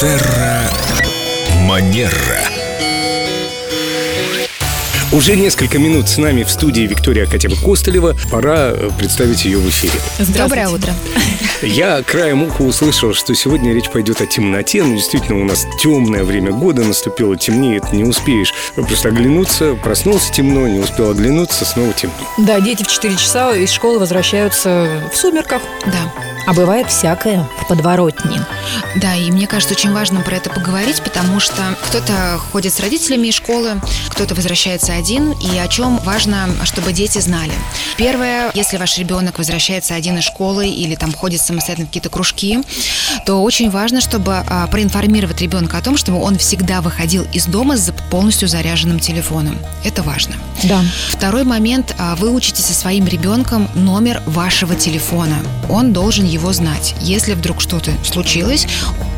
Терра Манера. Уже несколько минут с нами в студии Виктория Акатева Костылева. Пора э, представить ее в эфире. Доброе утро. Я краем уха услышал, что сегодня речь пойдет о темноте. Ну, действительно, у нас темное время года наступило, темнеет, не успеешь просто оглянуться. Проснулся темно, не успел оглянуться, снова темно. Да, дети в 4 часа из школы возвращаются в сумерках. Да. А бывает всякое в подворотне. Да, и мне кажется, очень важно про это поговорить, потому что кто-то ходит с родителями из школы, кто-то возвращается один, и о чем важно, чтобы дети знали. Первое, если ваш ребенок возвращается один из школы или там ходит самостоятельно в какие-то кружки, то очень важно, чтобы а, проинформировать ребенка о том, чтобы он всегда выходил из дома с полностью заряженным телефоном. Это важно. Да. Второй момент. а, Вы учите со своим ребенком номер вашего телефона. Он должен его знать. Если вдруг что-то случилось,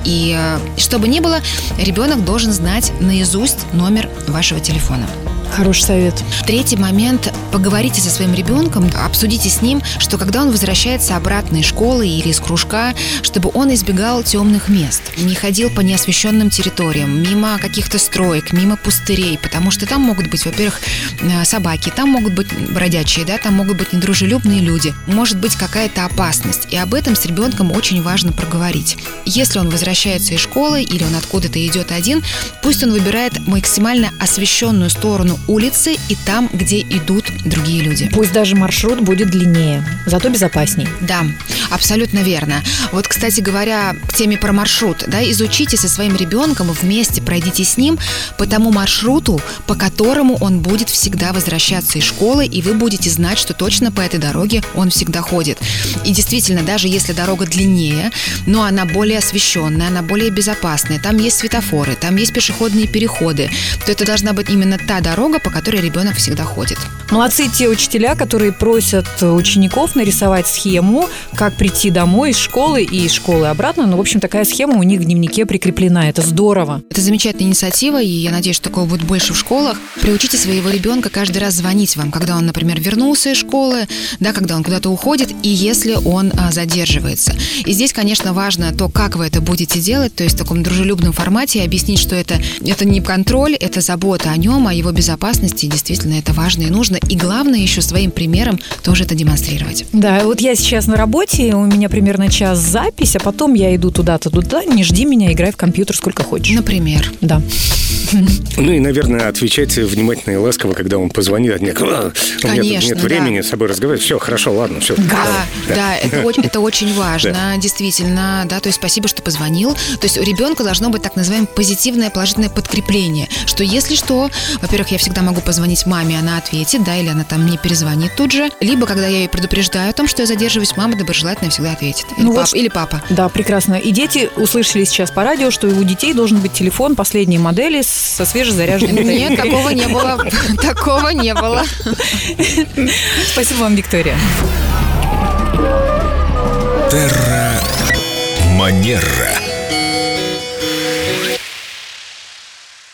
и э, чтобы не было, ребенок должен знать наизусть номер вашего телефона. Хороший совет. Третий момент. Поговорите со своим ребенком, обсудите с ним, что когда он возвращается обратно из школы или из кружка, чтобы он избегал темных мест, не ходил по неосвещенным территориям, мимо каких-то строек, мимо пустырей, потому что там могут быть, во-первых, э, собаки, там могут быть бродячие, да, там могут быть недружелюбные люди, может быть какая-то опасность, и об этом с ребенком очень важно проговорить. Если он возвращается из школы или он откуда-то идет один, пусть он выбирает максимально освещенную сторону улицы и там, где идут другие люди. Пусть даже маршрут будет длиннее, зато безопасней. Да, абсолютно верно. Вот, кстати говоря, к теме про маршрут, да, изучите со своим ребенком, вместе пройдите с ним по тому маршруту, по которому он будет всегда возвращаться из школы, и вы будете знать, что точно по этой дороге он всегда ходит. И действительно, даже если дорога длиннее, но она более освещенная, она более безопасная, там есть светофоры, там есть пешеходные переходы, то это должна быть именно та дорога, по которой ребенок всегда ходит. Молодцы те учителя, которые просят учеников нарисовать схему, как прийти домой из школы и из школы обратно. Ну, в общем, такая схема у них в дневнике прикреплена. Это здорово. Это замечательная инициатива, и я надеюсь, что такого будет больше в школах. Приучите своего ребенка каждый раз звонить вам, когда он, например, вернулся из школы, да, когда он куда-то уходит, и если он а, задерживается. И здесь, конечно, важно то, как вы это будете делать, то есть в таком дружелюбном формате, объяснить, что это, это не контроль, это забота о нем, о его безопасности, действительно это важно и нужно. И главное еще своим примером тоже это демонстрировать. Да, вот я сейчас на работе, у меня примерно час запись, а потом я иду туда-то, туда, не жди меня, играй в компьютер сколько хочешь. Например. Да. Ну и, наверное, отвечайте внимательно и ласково, когда он позвонит. От меня, «А, у меня тут Конечно, нет да. времени с собой разговаривать. Все, хорошо, ладно, все. Да, да, это, очень, это очень важно, действительно, да, то есть спасибо, что позвонил. То есть у ребенка должно быть так называемое позитивное, положительное подкрепление, что если что, во-первых, я всегда могу позвонить маме, она ответит, да, или она там мне перезвонит тут же, либо когда я ее предупреждаю о том, что я задерживаюсь, мама доброжелательно всегда ответит. Или, Ну вот пап- ш- или папа. Да, прекрасно. И дети услышали сейчас по радио, что у детей должен быть телефон последней модели со свежезаряженной батареей. Нет, такого не было. Такого не было. Спасибо вам, Виктория. Терра Манера.